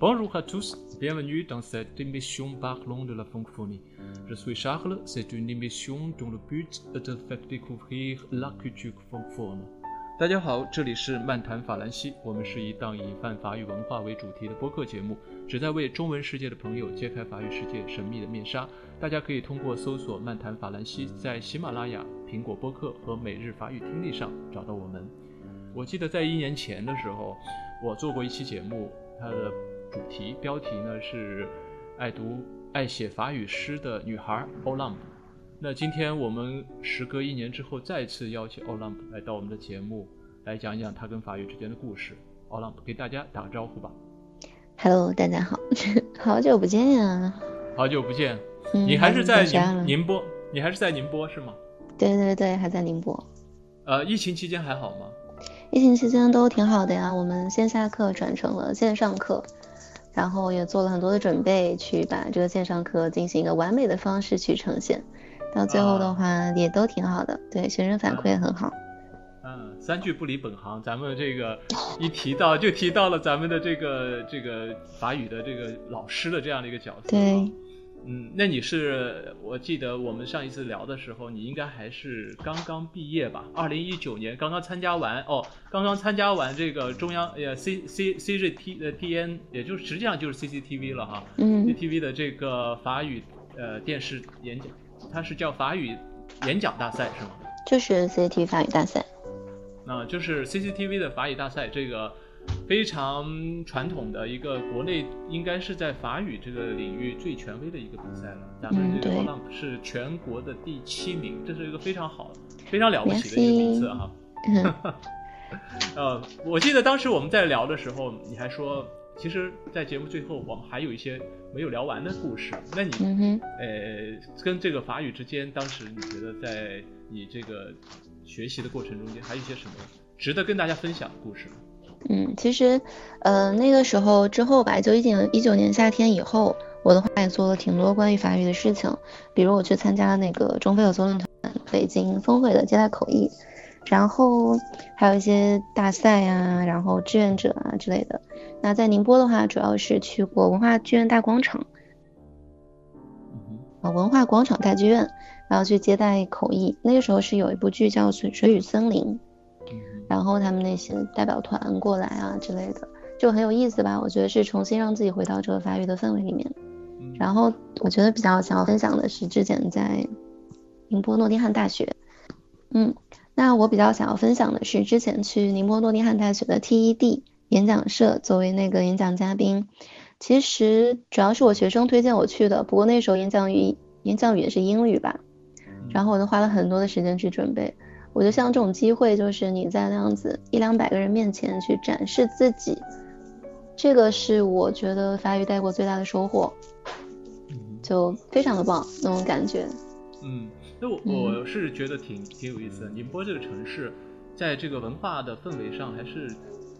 Bonjour à tous, bienvenue dans cette émission parlant de la francophonie. Je suis Charles, c'est une émission dont le but est de faire découvrir la culture francophone. 大家好，这里是漫谈法兰西，我们是一档以泛法语文化为主题的播客节目，旨在为中文世界的朋友揭开法语世界神秘的面纱。大家可以通过搜索“漫谈法兰西”在喜马拉雅、苹果播客和每日法语听力上找到我们。我记得在一年前的时候，我做过一期节目，它的主题标题呢是“爱读爱写法语诗的女孩 Olamp”。那今天我们时隔一年之后，再次邀请 Olamp 来到我们的节目，来讲一讲他跟法语之间的故事。Olamp 给大家打个招呼吧。Hello，大家好，好久不见呀！好久不见，嗯你还是在宁波？你还是在宁波是吗？对对对，还在宁波。呃，疫情期间还好吗？疫情期间都挺好的呀，我们线下课转成了线上课，然后也做了很多的准备，去把这个线上课进行一个完美的方式去呈现。到最后的话也都挺好的，对学生反馈也很好。嗯，三句不离本行，咱们这个一提到就提到了咱们的这个这个法语的这个老师的这样的一个角色。对，嗯，那你是我记得我们上一次聊的时候，你应该还是刚刚毕业吧？二零一九年刚刚参加完哦，刚刚参加完这个中央呃 C C C G T 呃 T N，也就是实际上就是 CCTV 了哈。嗯 CCTV 的这个法语呃电视演讲，它是叫法语演讲大赛是吗？就是 C C T 法语大赛。那就是 CCTV 的法语大赛，这个非常传统的一个国内应该是在法语这个领域最权威的一个比赛了。咱们这个是全国的第七名，这是一个非常好、非常了不起的一个名次哈。嗯，呃，我记得当时我们在聊的时候，你还说，其实，在节目最后我们还有一些没有聊完的故事。那你嗯，呃，跟这个法语之间，当时你觉得在你这个学习的过程中间，还有一些什么值得跟大家分享的故事吗？嗯，其实，呃，那个时候之后吧，就一九一九年夏天以后，我的话也做了挺多关于法语的事情，比如我去参加那个中非合作论坛北京峰会的接待口译，然后还有一些大赛呀、然后志愿者啊之类的。那在宁波的话，主要是去过文化剧院大广场，嗯呃，文化广场大剧院，然后去接待口译。那个时候是有一部剧叫《水水与森林》，哼，然后他们那些代表团过来啊之类的，就很有意思吧。我觉得是重新让自己回到这个法语的氛围里面。嗯，然后我觉得比较想要分享的是之前在宁波诺丁汉大学，嗯，那我比较想要分享的是之前去宁波诺丁汉大学的 TED 演讲社作为那个演讲嘉宾。其实主要是我学生推荐我去的，不过那时候演讲语演讲语也是英语吧，然后我就花了很多的时间去准备。我觉得像这种机会，就是你在那样子一两百个人面前去展示自己，这个是我觉得法语带过最大的收获，嗯就非常的棒那种感觉。嗯，那我我是觉得挺挺有意思的。宁波这个城市，在这个文化的氛围上，还是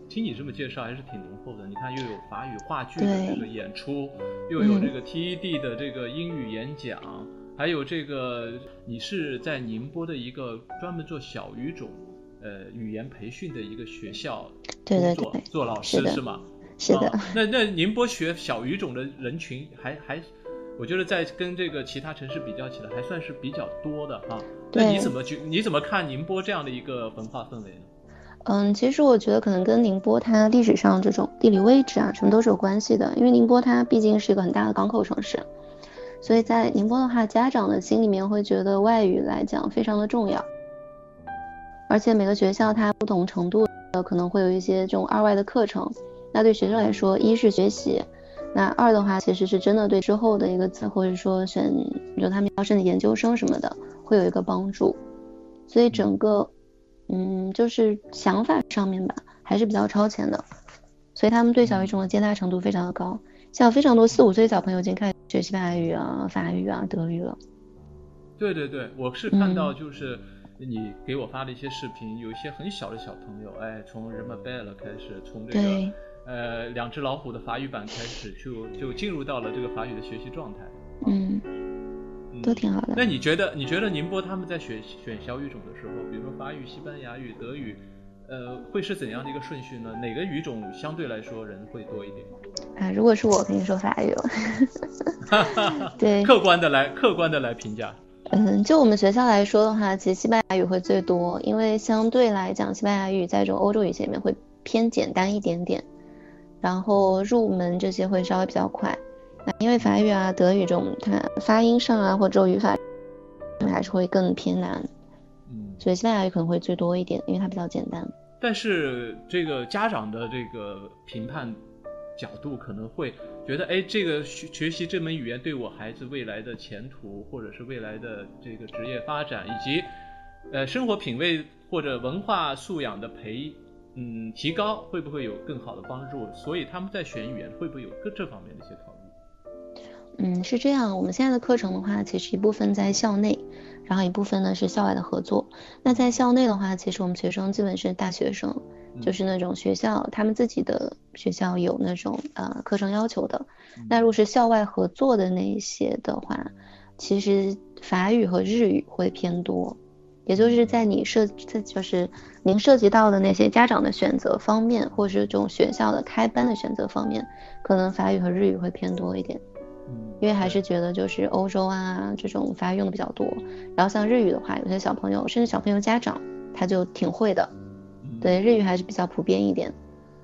听你这么介绍，还是挺浓厚的。你看，又有法语话剧的这个演出，又有这个 TED 的这个英语演讲，还有这个你是在宁波的一个专门做小语种呃语言培训的一个学校对对对做老师是吗？是的，啊那那宁波学小语种的人群还还，我觉得在跟这个其他城市比较起来，还算是比较多的哈。那对你怎么去你怎么看宁波这样的一个文化氛围呢？嗯，其实我觉得可能跟宁波它历史上这种地理位置啊，什么都是有关系的。因为宁波它毕竟是一个很大的港口城市，所以在宁波的话，家长的心里面会觉得外语来讲非常的重要。而且每个学校它不同程度的可能会有一些这种二外的课程。那对学生来说，一是学习，那二的话其实是真的对之后的一个，或者说选，比如他们要升的研究生什么的，会有一个帮助。所以整个，嗯，就是想法上面吧，还是比较超前的。所以他们对小语种的接纳程度非常的高，像非常多四五岁小朋友已经开始学西班牙语啊、法语啊、德语了。对对对，我是看到嗯就是你给我发的一些视频，有一些很小的小朋友，哎，从人们 bell 开始，从这个对呃两只老虎的法语版开始，就就进入到了这个法语的学习状态。嗯，嗯都挺好的。那你觉得，你觉得宁波他们在选选小语种的时候，比如说法语、西班牙语、德语，呃，会是怎样的一个顺序呢？哪个语种相对来说人会多一点？啊，如果是我肯定说法语了。对，客观的来，客观的来评价。嗯，就我们学校来说的话，其实西班牙语会最多，因为相对来讲，西班牙语在这种欧洲语系里面会偏简单一点点，然后入门这些会稍微比较快。那因为法语啊、德语这种，它发音上啊或者语法还是会更偏难。嗯，所以西班牙语可能会最多一点，因为它比较简单。但是这个家长的这个评判角度可能会觉得，哎，这个学学习这门语言对我孩子未来的前途，或者是未来的这个职业发展，以及呃生活品味或者文化素养的培嗯提高，会不会有更好的帮助？所以他们在选语言会不会有各这方面的一些考虑？嗯，是这样。我们现在的课程的话，其实一部分在校内，然后一部分呢是校外的合作。那在校内的话，其实我们学生基本是大学生，就是那种学校他们自己的学校有那种呃课程要求的。那如果是校外合作的那些的话，其实法语和日语会偏多。也就是在你涉在就是您涉及到的那些家长的选择方面，或是这种学校的开班的选择方面，可能法语和日语会偏多一点。因为还是觉得就是欧洲啊这种法语用的比较多，然后像日语的话，有些小朋友甚至小朋友家长他就挺会的，对日语还是比较普遍一点，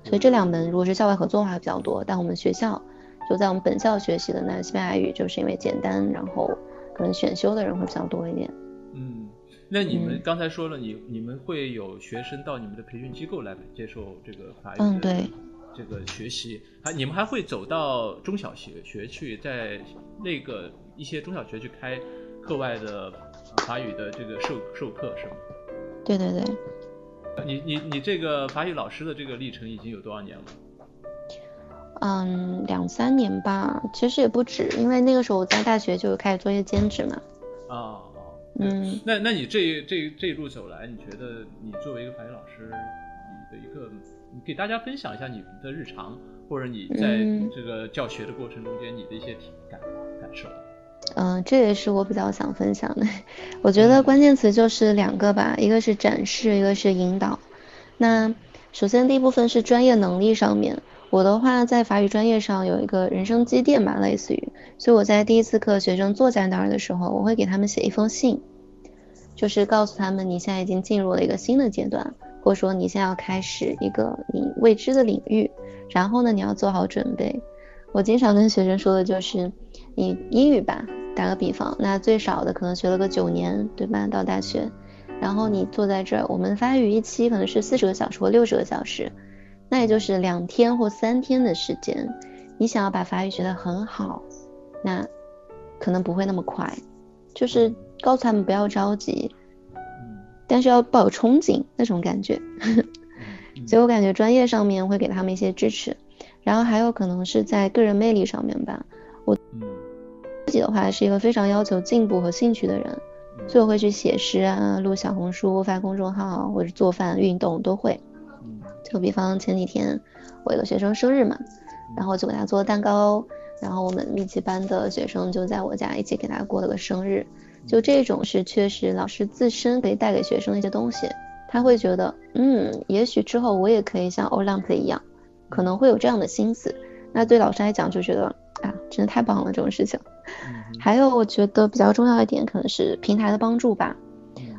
所以这两门如果是校外合作的话比较多，但我们学校就在我们本校学习的那西班牙语，就是因为简单，然后可能选修的人会比较多一点。嗯，那你们刚才说了，你你们会有学生到你们的培训机构来接受这个法语？嗯，对。这个学习还你们还会走到中小学学去，在那个一些中小学去开课外的法语的这个授授课是吗？对对对。你你你这个法语老师的这个历程已经有多少年了？嗯，两三年吧，其实也不止，因为那个时候我在大学就开始做一些兼职嘛。啊啊。嗯。那那你这这这一路走来，你觉得你作为一个法语老师，你的一个。你给大家分享一下你们的日常，或者你在这个教学的过程中间你的一些体感感受。嗯，这也是我比较想分享的。我觉得关键词就是两个吧，一个是展示，一个是引导。那首先第一部分是专业能力上面，我的话在法语专业上有一个人生积淀吧，类似于，所以我在第一次课学生坐在那儿的时候，我会给他们写一封信，就是告诉他们你现在已经进入了一个新的阶段。或者说你现在要开始一个你未知的领域，然后呢，你要做好准备。我经常跟学生说的就是，你英语吧，打个比方，那最少的可能学了个九年，对吧？到大学，然后你坐在这儿，我们发语一期可能是四十个小时或六十个小时，那也就是两天或三天的时间。你想要把法语学得很好，那可能不会那么快，就是告诉他们不要着急。但是要抱有憧憬那种感觉，所以我感觉专业上面会给他们一些支持，然后还有可能是在个人魅力上面吧。我自己的话是一个非常要求进步和兴趣的人，所以我会去写诗啊、录小红书、发公众号或者做饭、运动都会。就比方前几天我有个学生生日嘛，然后就给他做蛋糕，然后我们密集班的学生就在我家一起给他过了个生日。就这种是确实老师自身可以带给学生的一些东西，他会觉得，嗯，也许之后我也可以像 o l a m p 一样，可能会有这样的心思。那对老师来讲就觉得，啊，真的太棒了这种事情。还有我觉得比较重要一点可能是平台的帮助吧。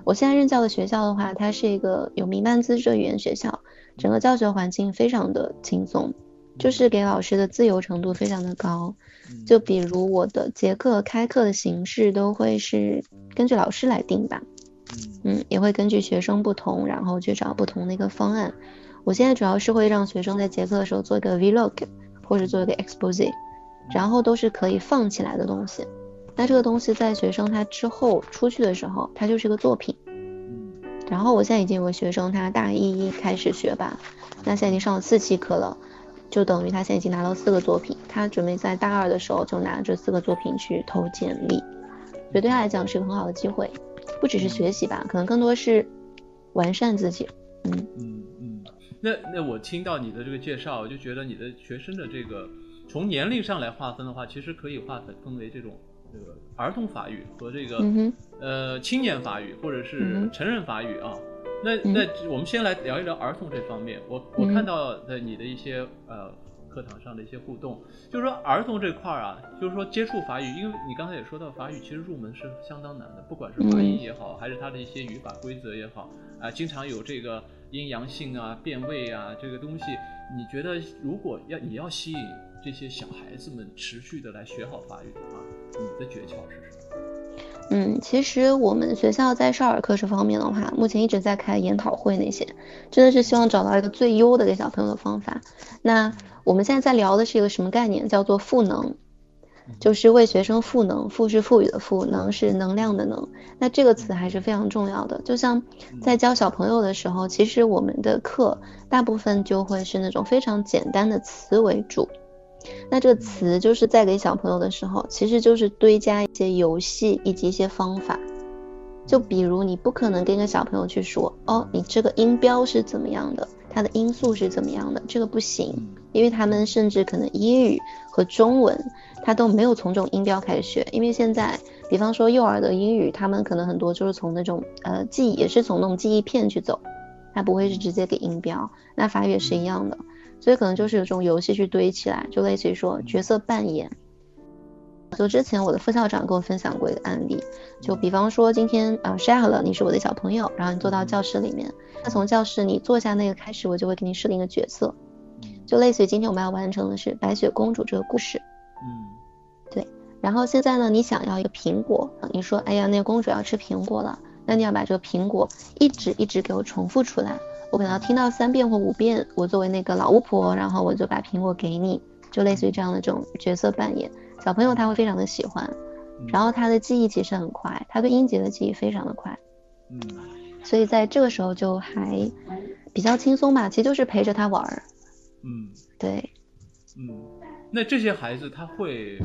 我现在任教的学校的话，它是一个有民办资质的语言学校，整个教学环境非常的轻松，就是给老师的自由程度非常的高。就比如我的结课开课的形式都会是根据老师来定吧，嗯，也会根据学生不同，然后去找不同的一个方案。我现在主要是会让学生在结课的时候做一个 vlog，或者做一个 expose，然后都是可以放起来的东西。那这个东西在学生他之后出去的时候，他就是个作品。然后我现在已经有个学生，他大一一开始学吧，那现在已经上了四期课了。就等于他现在已经拿到四个作品，他准备在大二的时候就拿这四个作品去投简历，所以对他来讲是一个很好的机会，不只是学习吧，可能更多是完善自己。嗯嗯嗯，那那我听到你的这个介绍，我就觉得你的学生的这个从年龄上来划分的话，其实可以划分分为这种这个儿童法语和这个呃青年法语或者是成人法语啊。那那我们先来聊一聊儿童这方面。我我看到的你的一些呃课堂上的一些互动。就是说儿童这块儿啊，就是说接触法语，因为你刚才也说到法语其实入门是相当难的，不管是发音也好，还是它的一些语法规则也好，啊，经常有这个阴阳性啊、变位啊这个东西。你觉得如果要你要吸引这些小孩子们持续的来学好法语的话，你的诀窍是什么？嗯，其实我们学校在少儿课这方面的话，目前一直在开研讨会，那些真的是希望找到一个最优的给小朋友的方法。那我们现在在聊的是一个什么概念？叫做赋能，就是为学生赋能。赋是赋予的赋，能是能量的能。那这个词还是非常重要的。就像在教小朋友的时候，其实我们的课大部分就会是那种非常简单的词为主。那这个词就是在给小朋友的时候，其实就是堆加一些游戏以及一些方法。就比如你不可能跟一个小朋友去说，哦，你这个音标是怎么样的，它的音素是怎么样的，这个不行，因为他们甚至可能英语和中文他都没有从这种音标开始学，因为现在，比方说幼儿的英语，他们可能很多就是从那种呃记忆，也是从那种记忆片去走，他不会是直接给音标。那法语也是一样的。所以可能就是有这种游戏去堆起来，就类似于说角色扮演。就之前我的副校长跟我分享过一个案例，就比方说今天啊 s h a r e 你是我的小朋友，然后你坐到教室里面，那从教室你坐下那个开始，我就会给你设定一个角色，就类似于今天我们要完成的是白雪公主这个故事。嗯，对。然后现在呢，你想要一个苹果，你说哎呀，那个公主要吃苹果了，那你要把这个苹果一直一直给我重复出来。我可能要听到三遍或五遍，我作为那个老巫婆，然后我就把苹果给你，就类似于这样的这种角色扮演。小朋友他会非常的喜欢，然后他的记忆其实很快，他对音节的记忆非常的快。嗯，所以在这个时候就还比较轻松吧，其实就是陪着他玩儿。嗯，对。嗯，那这些孩子他会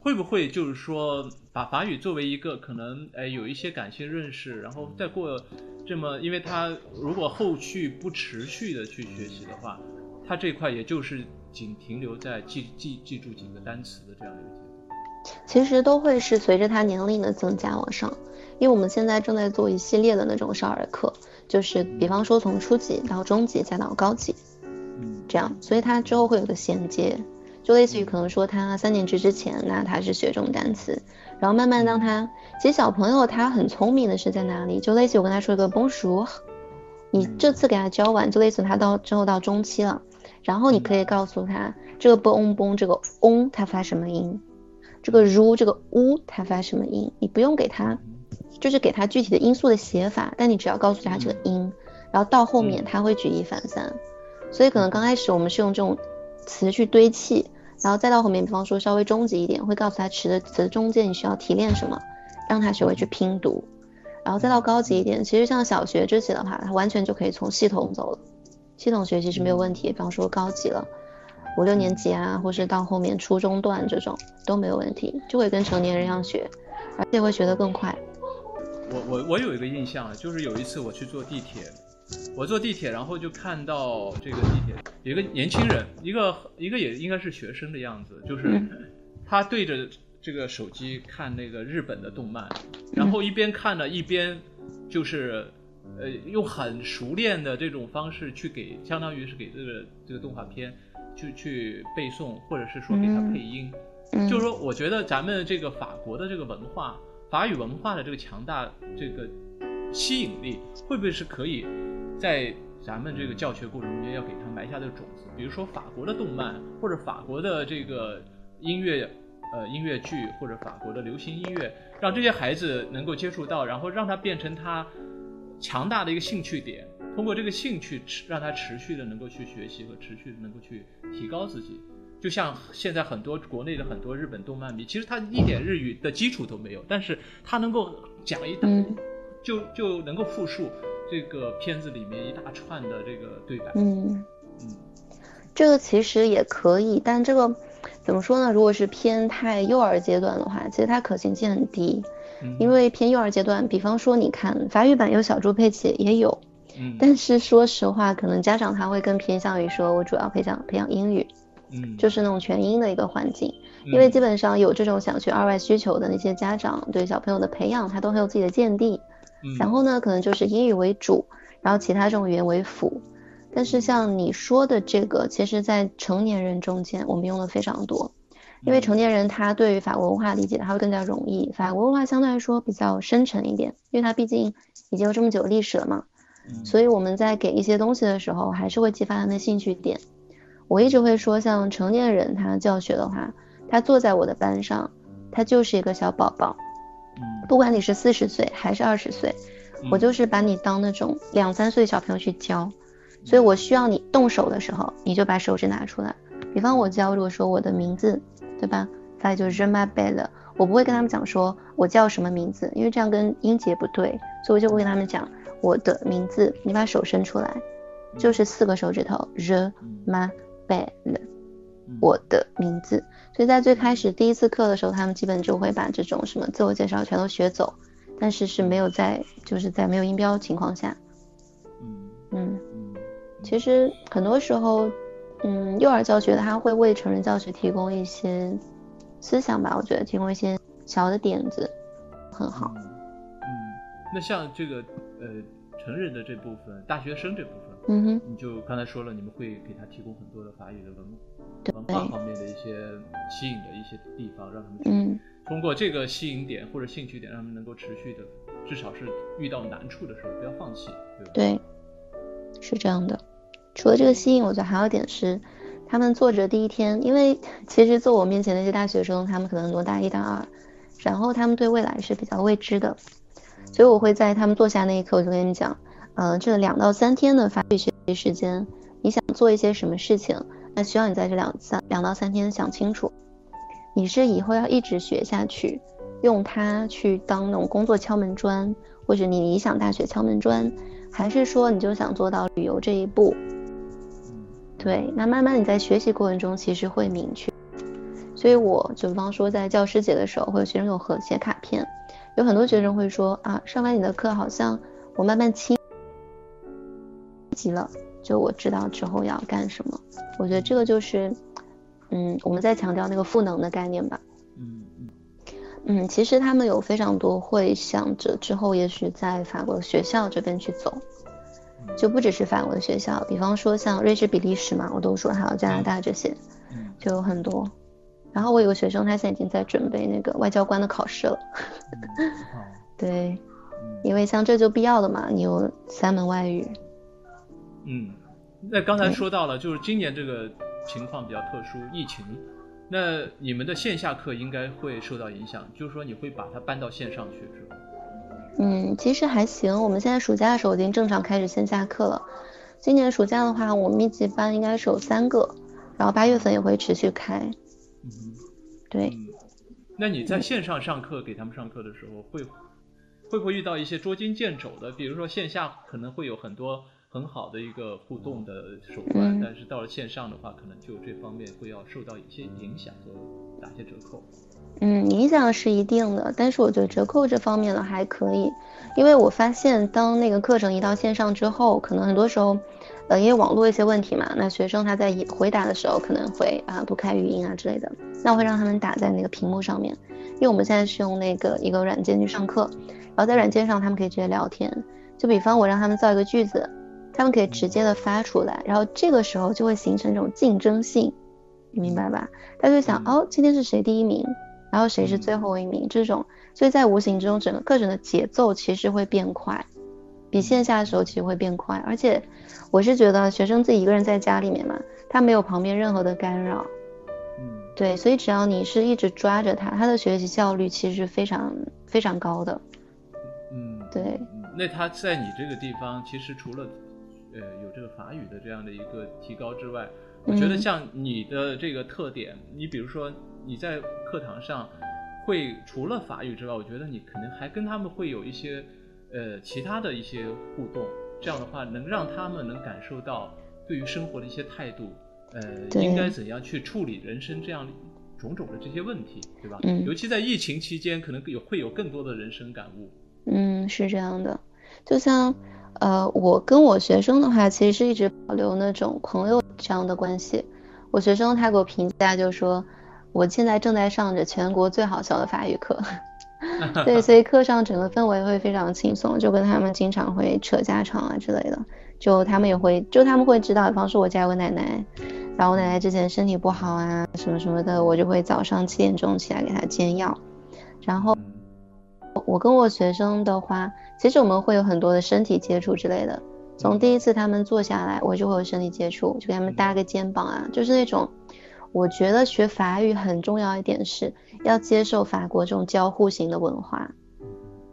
会不会就是说把法语作为一个可能哎有一些感性认识，然后再过。这么，因为他如果后续不持续的去学习的话，他这块也就是仅停留在记记记住几个单词的这样的一个阶段。其实都会是随着他年龄的增加往上，因为我们现在正在做一系列的那种少儿课，就是比方说从初级到中级再到高级，嗯，这样，所以他之后会有个衔接，就类似于可能说他三年级之前，那他是学这种单词。然后慢慢当他，其实小朋友他很聪明的是在哪里？就类似我跟他说一个 Bonjour，你这次给他教完，就类似他到之后到中期了，然后你可以告诉他这个 bon bon 这个 on 它发什么音，这个 ru 这个 u 它发什么音，你不用给他，就是给他具体的音素的写法，但你只要告诉他这个音，然后到后面他会举一反三，所以可能刚开始我们是用这种词去堆砌。然后再到后面，比方说稍微中级一点，会告诉他词的词中间你需要提炼什么，让他学会去拼读。然后再到高级一点，其实像小学这些的话，他完全就可以从系统走了，系统学习是没有问题。比方说高级了，五六年级啊，或是到后面初中段这种都没有问题，就会跟成年人一样学，而且会学得更快。我我我有一个印象啊，就是有一次我去坐地铁。我坐地铁，然后就看到这个地铁有一个年轻人，一个一个也应该是学生的样子，就是他对着这个手机看那个日本的动漫，然后一边看呢一边就是呃用很熟练的这种方式去给，相当于是给这个这个动画片去去背诵，或者是说给他配音。就是说，我觉得咱们这个法国的这个文化，法语文化的这个强大这个吸引力，会不会是可以？在咱们这个教学过程中间，要给他埋下这个种子。比如说法国的动漫，或者法国的这个音乐，呃，音乐剧，或者法国的流行音乐，让这些孩子能够接触到，然后让他变成他强大的一个兴趣点。通过这个兴趣，持让他持续的能够去学习和持续的能够去提高自己。就像现在很多国内的很多日本动漫迷，其实他一点日语的基础都没有，但是他能够讲一大，就就能够复述。这个片子里面一大串的这个对白，嗯。嗯，这个其实也可以，但这个怎么说呢？如果是偏太幼儿阶段的话，其实它可行性很低，因为偏幼儿阶段，比方说你看法语版有小猪佩奇也有，嗯，但是说实话，可能家长他会更偏向于说我主要培养培养英语，嗯，就是那种全英的一个环境，因为基本上有这种想去二外需求的那些家长，对小朋友的培养他都很有自己的见地。然后呢，可能就是英语为主，然后其他这种语言为辅。但是像你说的这个，其实在成年人中间我们用的非常多，因为成年人他对于法国文化理解他会更加容易，法国文化相对来说比较深沉一点，因为它毕竟已经有这么久历史了嘛，所以我们在给一些东西的时候，还是会激发他的兴趣点。我一直会说，像成年人他教学的话，他坐在我的班上，他就是一个小宝宝，不管你是四十岁还是二十岁。我就是把你当那种两三岁小朋友去教，所以我需要你动手的时候，你就把手指拿出来。比方我教，如果说我的名字，对吧？发就是 my belle，我不会跟他们讲说我叫什么名字，因为这样跟音节不对，所以我就会跟他们讲我的名字。你把手伸出来，就是四个手指头，the my belle，我的名字。所以在最开始第一次课的时候，他们基本就会把这种什么自我介绍全都学走。但是是没有在，就是在没有音标情况下，嗯。嗯。嗯，其实很多时候，嗯，幼儿教学它会为成人教学提供一些思想吧，我觉得提供一些小的点子，很好。嗯，那像这个呃成人的这部分，大学生这部分，嗯哼，你就刚才说了，你们会给他提供很多的法语的文文化方面的一些吸引的一些地方，让他们去。通过这个吸引点或者兴趣点，让他们能够持续的，至少是遇到难处的时候不要放弃，对吧？对，是这样的。除了这个吸引，我觉得还有一点是，他们坐着第一天，因为其实坐我面前那些大学生，他们可能很多大一、大二，然后他们对未来是比较未知的，所以我会在他们坐下那一刻，我就跟你讲，嗯，这两到三天的法语学习时间，你想做一些什么事情，那需要你在这两三两到三天想清楚。你是以后要一直学下去，用它去当那种工作敲门砖，或者你理想大学敲门砖，还是说你就想做到旅游这一步？对，那慢慢你在学习过程中其实会明确。所以我就比方说在教师节的时候，会有学生有和写卡片，有很多学生会说啊，上完你的课好像我慢慢清晰了，就我知道之后要干什么。我觉得这个就是。嗯，我们在强调那个赋能的概念吧。嗯嗯嗯，其实他们有非常多会想着之后也许在法国学校这边去走，就不只是法国的学校，比方说像瑞士、比利时嘛，我都说还有加拿大这些，就有很多。然后我有个学生，他现在已经在准备那个外交官的考试了。对，因为像这就必要的嘛，你有三门外语。嗯，那刚才说到了，就是今年这个。情况比较特殊，疫情，那你们的线下课应该会受到影响，就是说你会把它搬到线上去，是吧？嗯，其实还行，我们现在暑假的时候已经正常开始线下课了。今年暑假的话，我们密集班应该是有三个，然后八月份也会持续开。嗯，对。那你在线上上课给他们上课的时候，会会不会遇到一些捉襟见肘的？比如说线下可能会有很多。很好的一个互动的手段，但是到了线上的话，可能就这方面会要受到一些影响和打些折扣。嗯，影响是一定的，但是我觉得折扣这方面呢还可以，因为我发现当那个课程移到线上之后，可能很多时候，呃，因为网络一些问题嘛，那学生他在回答的时候可能会啊不开语音啊之类的，那我会让他们打在那个屏幕上面，因为我们现在是用那个一个软件去上课，然后在软件上他们可以直接聊天，就比方我让他们造一个句子。他们可以直接的发出来，然后这个时候就会形成这种竞争性，你明白吧？他就想，哦，今天是谁第一名，然后谁是最后一名，这种，所以在无形之中，整个课程的节奏其实会变快，比线下的时候其实会变快。而且，我是觉得学生自己一个人在家里面嘛，他没有旁边任何的干扰，嗯，对，所以只要你是一直抓着他，他的学习效率其实是非常非常高的，嗯，对。那他在你这个地方，其实除了呃，有这个法语的这样的一个提高之外，我觉得像你的这个特点，你比如说你在课堂上会除了法语之外，我觉得你可能还跟他们会有一些呃其他的一些互动，这样的话能让他们能感受到对于生活的一些态度，呃，应该怎样去处理人生这样种种的这些问题，对吧？嗯。尤其在疫情期间，可能有会有更多的人生感悟。嗯，是这样的，就像。呃，我跟我学生的话，其实是一直保留那种朋友这样的关系。我学生他给我评价就说，我现在正在上着全国最好笑的法语课，对，所以课上整个氛围会非常轻松，就跟他们经常会扯家常啊之类的，就他们也会，就他们会知道，比方说我家有个奶奶，然后我奶奶之前身体不好啊，什么什么的，我就会早上七点钟起来给她煎药。然后我跟我学生的话，其实我们会有很多的身体接触之类的。从第一次他们坐下来，我就会有身体接触，就给他们搭个肩膀啊，就是那种。我觉得学法语很重要一点是要接受法国这种交互型的文化。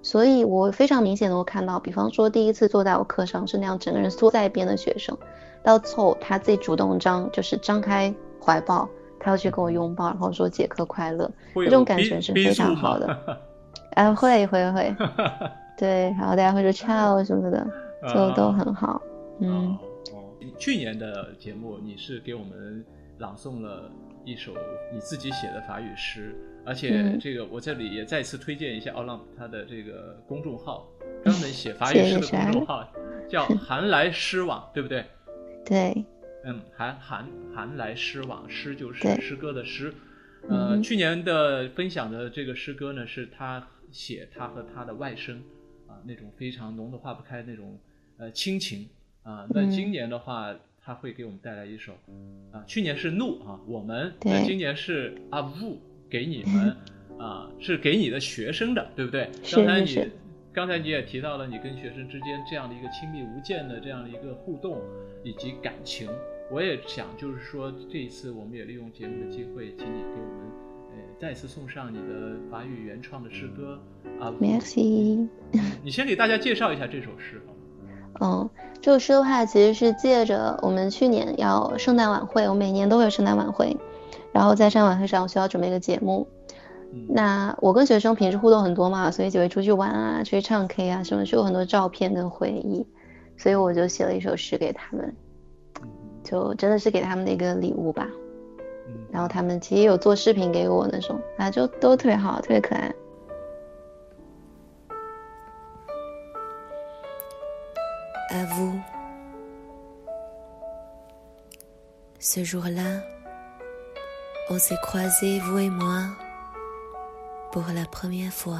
所以我非常明显能够看到，比方说第一次坐在我课上是那样整个人缩在一边的学生，到最后他自己主动张，就是张开怀抱，他要去跟我拥抱，然后说解课快乐，这种感觉是非常好的。啊，会会会，对，然后大家会说 ciao 什么的，就都很好。嗯，去年的节目你是给我们朗诵了一首你自己写的法语诗。而且这个我这里也再次推荐一下奥浪他的这个公众号，专门写法语诗的公众号，叫 寒来诗网，对不对？对。嗯，寒寒寒来诗网，诗就是诗歌的诗。呃，去年的分享的这个诗歌呢，是他写他和他的外甥啊那种非常浓的化不开那种呃亲情啊。那今年的话，他会给我们带来一首啊，去年是怒啊，我们，那今年是阿布。给你们啊，是给你的学生的，对不对？刚才你刚才你也提到了你跟学生之间这样的一个亲密无间的这样的一个互动以及感情。我也想就是说，这一次我们也利用节目的机会，请你给我们呃再次送上你的法语原创的诗歌啊。Merci。你先给大家介绍一下这首诗好吗？嗯，这首诗的话，其实是借着我们去年要圣诞晚会，我每年都会有圣诞晚会。然后在圣诞晚会上，我需要准备一个节目。那我跟学生平时互动很多嘛，所以就会出去玩啊，出去唱 K 啊，什么就有很多照片跟回忆。所以我就写了一首诗给他们，就真的是给他们的一个礼物吧。然后他们其实有做视频给我那种，啊，就都特别好，特别可爱。À vous, ce jour-là. On s'est croisés, vous et moi, pour la première fois.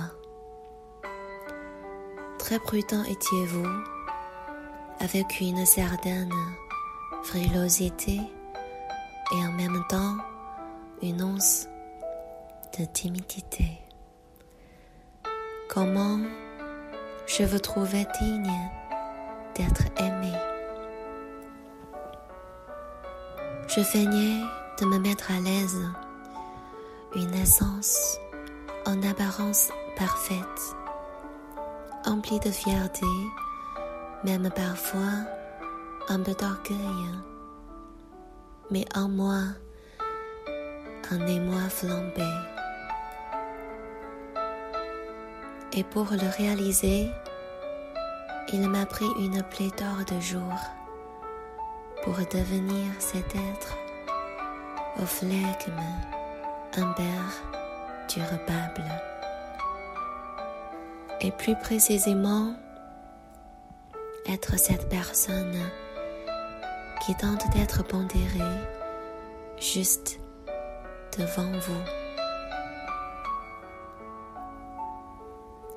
Très prudent étiez-vous, avec une certaine frilosité et en même temps une once de timidité. Comment je vous trouvais digne d'être aimé. Je feignais de me mettre à l'aise, une essence en apparence parfaite, emplie de fierté, même parfois un peu d'orgueil, mais en moi, un émoi flambé. Et pour le réaliser, il m'a pris une pléthore de jours pour devenir cet être au flegme durable. Et plus précisément, être cette personne qui tente d'être pondérée juste devant vous.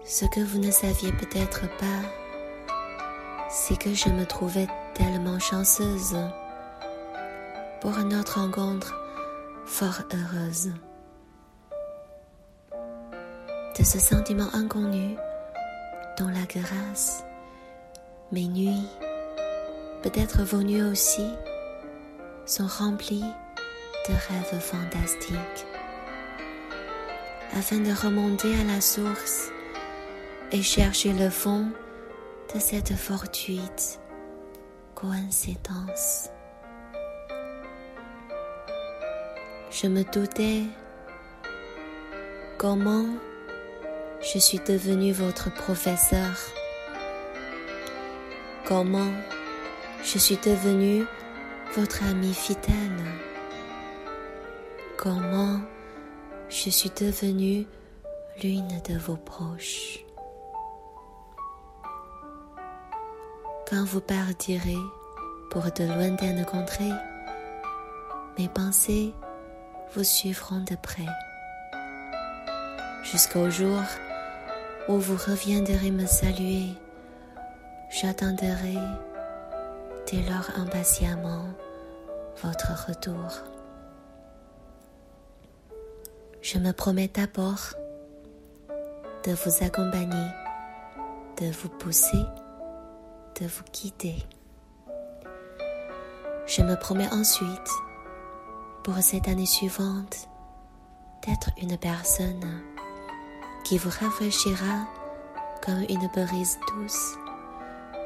Ce que vous ne saviez peut-être pas, c'est que je me trouvais tellement chanceuse pour notre rencontre fort heureuse. De ce sentiment inconnu dont la grâce, mes nuits, peut-être vos nuits aussi, sont remplies de rêves fantastiques. Afin de remonter à la source et chercher le fond de cette fortuite coïncidence. Je me doutais comment je suis devenu votre professeur, comment je suis devenu votre ami fidèle, comment je suis devenue l'une de vos proches? Quand vous partirez pour de lointaines contrées, mes pensées vous suivront de près. Jusqu'au jour où vous reviendrez me saluer, j'attendrai j'attends alors impatiemment votre retour. Je me promets d'abord de vous accompagner, de vous pousser, de vous guider. Je me promets ensuite, pour cette année suivante, d'être une personne qui vous rafraîchira comme une brise douce,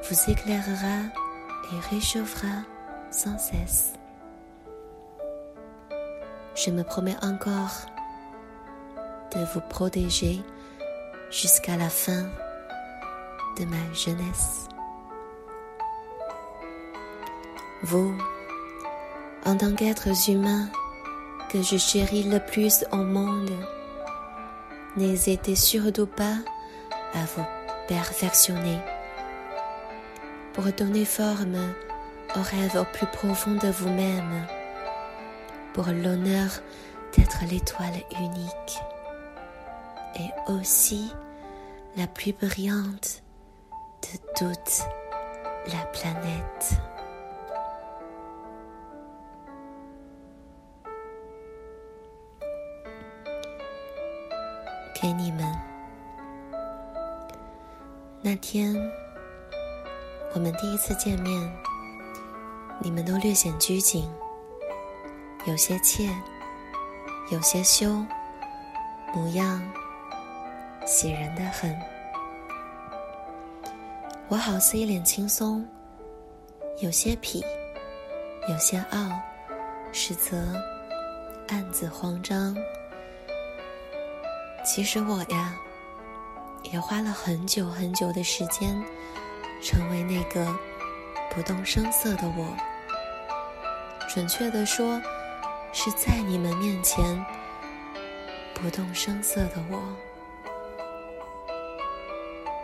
vous éclairera et réchauffera sans cesse. Je me promets encore de vous protéger jusqu'à la fin de ma jeunesse. Vous, en tant qu'êtres humains que je chéris le plus au monde, n'hésitez surtout pas à vous perfectionner pour donner forme au rêve au plus profond de vous-même, pour l'honneur d'être l'étoile unique et aussi la plus brillante de toute la planète. 我们第一次见面，你们都略显拘谨，有些怯，有些羞，模样喜人的很。我好似一脸轻松，有些痞，有些傲，实则暗自慌张。其实我呀，也花了很久很久的时间，成为那个不动声色的我。准确的说，是在你们面前不动声色的我。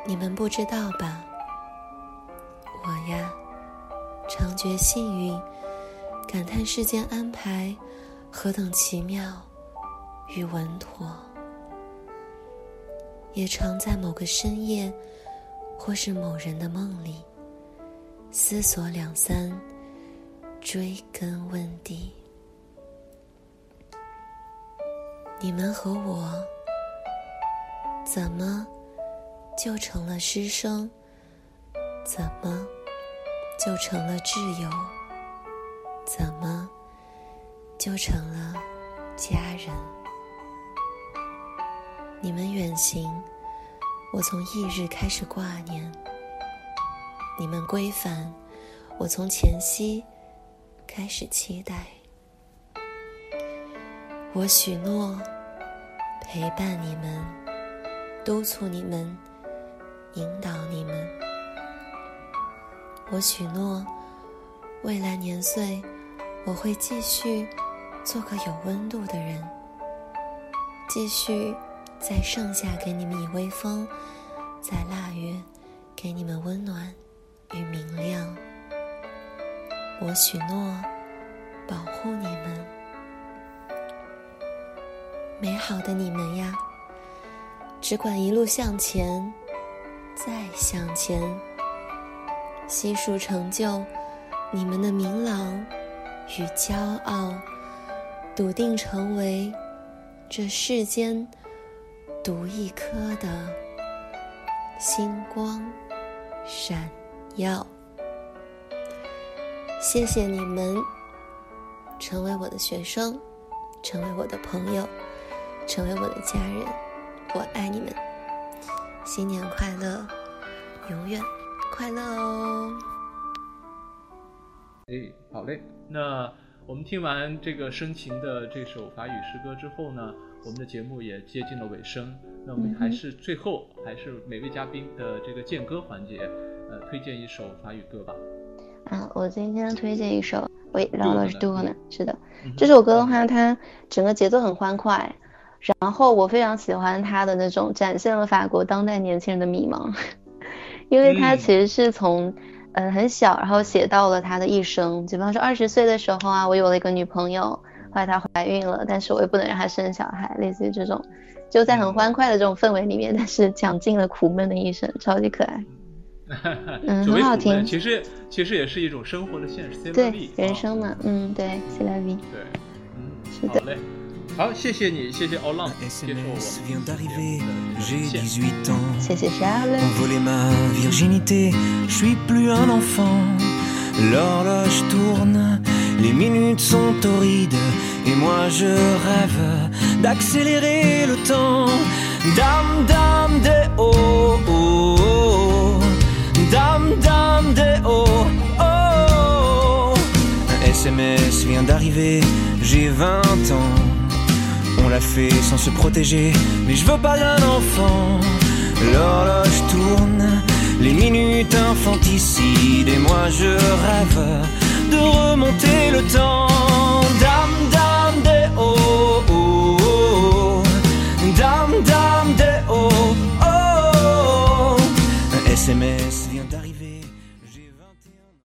你们不知道吧？我呀，常觉幸运，感叹世间安排何等奇妙与稳妥。也常在某个深夜，或是某人的梦里，思索两三，追根问底。你们和我，怎么就成了师生？怎么就成了挚友？怎么就成了家人？你们远行，我从翌日开始挂念；你们归返，我从前夕开始期待。我许诺陪伴你们，督促你们，引导你们。我许诺，未来年岁，我会继续做个有温度的人，继续。在盛夏给你们以微风，在腊月给你们温暖与明亮。我许诺保护你们，美好的你们呀，只管一路向前，再向前，悉数成就你们的明朗与骄傲，笃定成为这世间。独一颗的星光闪耀，谢谢你们成为我的学生，成为我的朋友，成为我的家人，我爱你们，新年快乐，永远快乐哦！哎，好嘞，那我们听完这个深情的这首法语诗歌之后呢？我们的节目也接近了尾声，那我们还是最后还是每位嘉宾的这个荐歌环节，呃，推荐一首法语歌吧。啊，我今天推荐一首，喂，然后是杜克呢？是的，这首歌的话，它整个节奏很欢快，然后我非常喜欢它的那种展现了法国当代年轻人的迷茫，因为它其实是从嗯很小，然后写到了他的一生，比方说二十岁的时候啊，我有了一个女朋友。后来她怀孕了，但是我又不能让她生小孩，类似于这种，就在很欢快的这种氛围里面，但是讲尽了苦闷的一生，超级可爱。嗯，很好听。其实其实也是一种生活的现实。对，人生嘛，嗯，对，谢拉比。对，嗯，是的。好嘞，好，谢谢你，谢谢奥浪接受我们。谢谢 Charles。Les minutes sont torrides, et moi je rêve d'accélérer le temps. Dame, dame, de oh, oh, dame, dame, de oh, oh. Un SMS vient d'arriver, j'ai 20 ans. On l'a fait sans se protéger, mais je veux pas d'un enfant. L'horloge tourne les minutes infanticides et moi je rêve de remonter le temps. Dame, dame des oh. Dame, dame des oh. oh, oh. SMS.